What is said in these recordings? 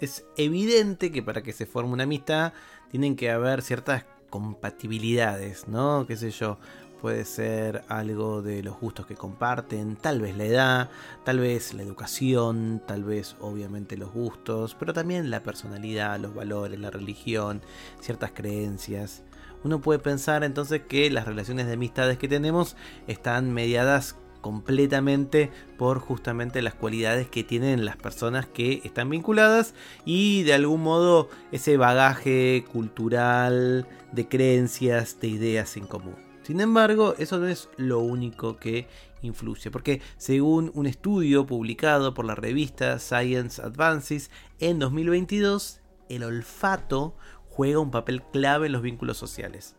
Es evidente que para que se forme una amistad tienen que haber ciertas compatibilidades, ¿no? ¿Qué sé yo? Puede ser algo de los gustos que comparten, tal vez la edad, tal vez la educación, tal vez obviamente los gustos, pero también la personalidad, los valores, la religión, ciertas creencias. Uno puede pensar entonces que las relaciones de amistades que tenemos están mediadas completamente por justamente las cualidades que tienen las personas que están vinculadas y de algún modo ese bagaje cultural de creencias, de ideas en común. Sin embargo, eso no es lo único que influye, porque según un estudio publicado por la revista Science Advances en 2022, el olfato juega un papel clave en los vínculos sociales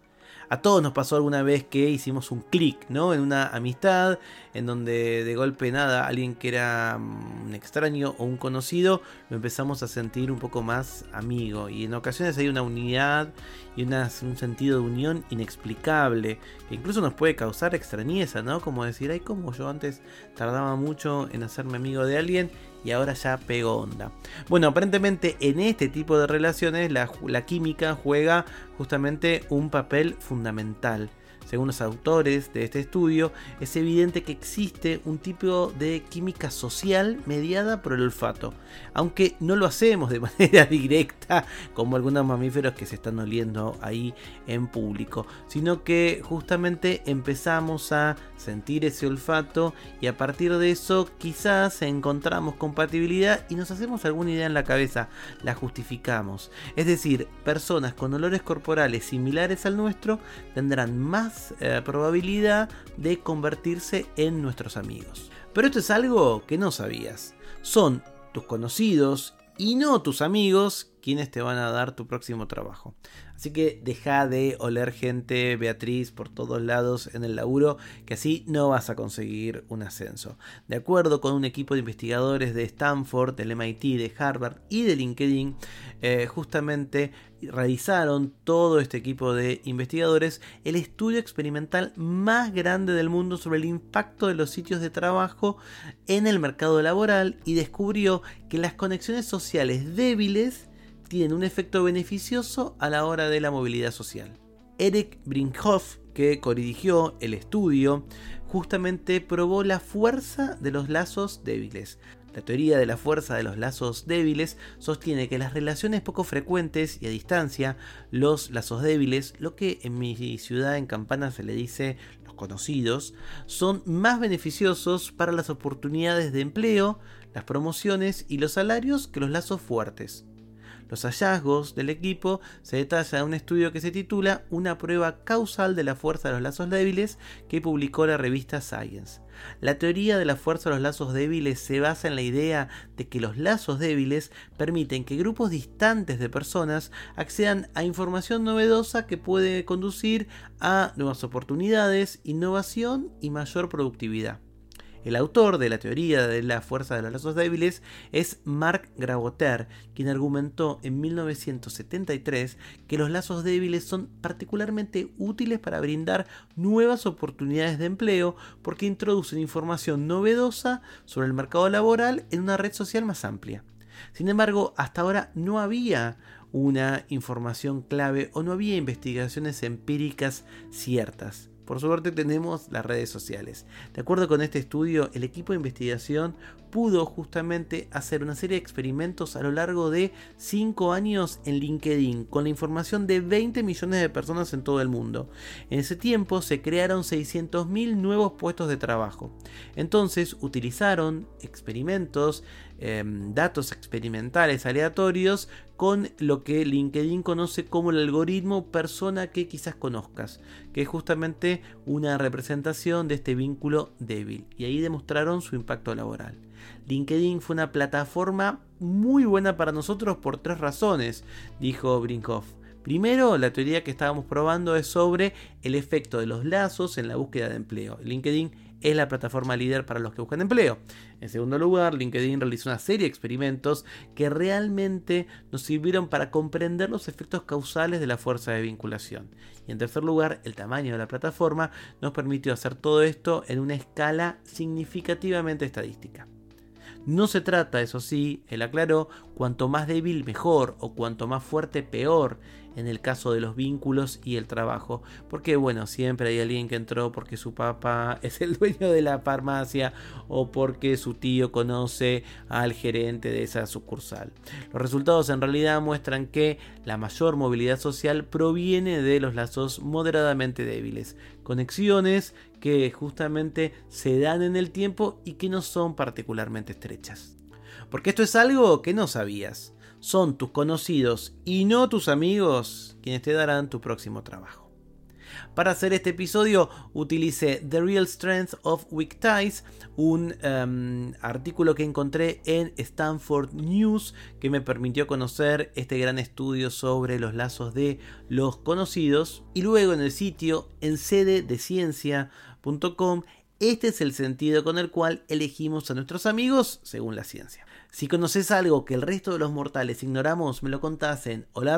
a todos nos pasó alguna vez que hicimos un clic, ¿no? En una amistad, en donde de golpe nada, alguien que era mm, un extraño o un conocido, lo empezamos a sentir un poco más amigo. Y en ocasiones hay una unidad y un sentido de unión inexplicable, que incluso nos puede causar extrañeza, ¿no? Como decir, ay, como yo antes tardaba mucho en hacerme amigo de alguien y ahora ya pego onda. Bueno, aparentemente en este tipo de relaciones la, la química juega justamente un papel fundamental. Según los autores de este estudio, es evidente que existe un tipo de química social mediada por el olfato, aunque no lo hacemos de manera directa como algunos mamíferos que se están oliendo ahí en público, sino que justamente empezamos a sentir ese olfato y a partir de eso quizás encontramos compatibilidad y nos hacemos alguna idea en la cabeza, la justificamos. Es decir, personas con olores corporales similares al nuestro tendrán más eh, probabilidad de convertirse en nuestros amigos. Pero esto es algo que no sabías. Son tus conocidos y no tus amigos quienes te van a dar tu próximo trabajo. Así que deja de oler gente, Beatriz, por todos lados en el laburo, que así no vas a conseguir un ascenso. De acuerdo con un equipo de investigadores de Stanford, del MIT, de Harvard y de LinkedIn, eh, justamente realizaron todo este equipo de investigadores el estudio experimental más grande del mundo sobre el impacto de los sitios de trabajo en el mercado laboral y descubrió que las conexiones sociales débiles tienen un efecto beneficioso a la hora de la movilidad social. Eric Brinkhoff, que codirigió el estudio, justamente probó la fuerza de los lazos débiles. La teoría de la fuerza de los lazos débiles sostiene que las relaciones poco frecuentes y a distancia, los lazos débiles, lo que en mi ciudad en Campana se le dice los conocidos, son más beneficiosos para las oportunidades de empleo, las promociones y los salarios que los lazos fuertes. Los hallazgos del equipo se detalla en un estudio que se titula Una prueba causal de la fuerza de los lazos débiles que publicó la revista Science. La teoría de la fuerza de los lazos débiles se basa en la idea de que los lazos débiles permiten que grupos distantes de personas accedan a información novedosa que puede conducir a nuevas oportunidades, innovación y mayor productividad. El autor de la teoría de la fuerza de los lazos débiles es Marc Graboter, quien argumentó en 1973 que los lazos débiles son particularmente útiles para brindar nuevas oportunidades de empleo porque introducen información novedosa sobre el mercado laboral en una red social más amplia. Sin embargo, hasta ahora no había una información clave o no había investigaciones empíricas ciertas. Por suerte tenemos las redes sociales. De acuerdo con este estudio, el equipo de investigación pudo justamente hacer una serie de experimentos a lo largo de 5 años en LinkedIn con la información de 20 millones de personas en todo el mundo. En ese tiempo se crearon 600.000 nuevos puestos de trabajo. Entonces utilizaron experimentos, em, datos experimentales aleatorios con lo que LinkedIn conoce como el algoritmo persona que quizás conozcas, que es justamente una representación de este vínculo débil. Y ahí demostraron su impacto laboral. LinkedIn fue una plataforma muy buena para nosotros por tres razones, dijo Brinkhoff. Primero, la teoría que estábamos probando es sobre el efecto de los lazos en la búsqueda de empleo. LinkedIn es la plataforma líder para los que buscan empleo. En segundo lugar, LinkedIn realizó una serie de experimentos que realmente nos sirvieron para comprender los efectos causales de la fuerza de vinculación. Y en tercer lugar, el tamaño de la plataforma nos permitió hacer todo esto en una escala significativamente estadística. No se trata, eso sí, él aclaró, cuanto más débil mejor o cuanto más fuerte peor en el caso de los vínculos y el trabajo. Porque bueno, siempre hay alguien que entró porque su papá es el dueño de la farmacia o porque su tío conoce al gerente de esa sucursal. Los resultados en realidad muestran que la mayor movilidad social proviene de los lazos moderadamente débiles, conexiones que justamente se dan en el tiempo y que no son particularmente estrechas. Porque esto es algo que no sabías. Son tus conocidos y no tus amigos quienes te darán tu próximo trabajo. Para hacer este episodio utilicé The Real Strength of Weak Ties, un em, artículo que encontré en Stanford News que me permitió conocer este gran estudio sobre los lazos de los conocidos. Y luego en el sitio en sede de ciencia.com este es el sentido con el cual elegimos a nuestros amigos según la ciencia. Si conoces algo que el resto de los mortales ignoramos, me lo contás en hola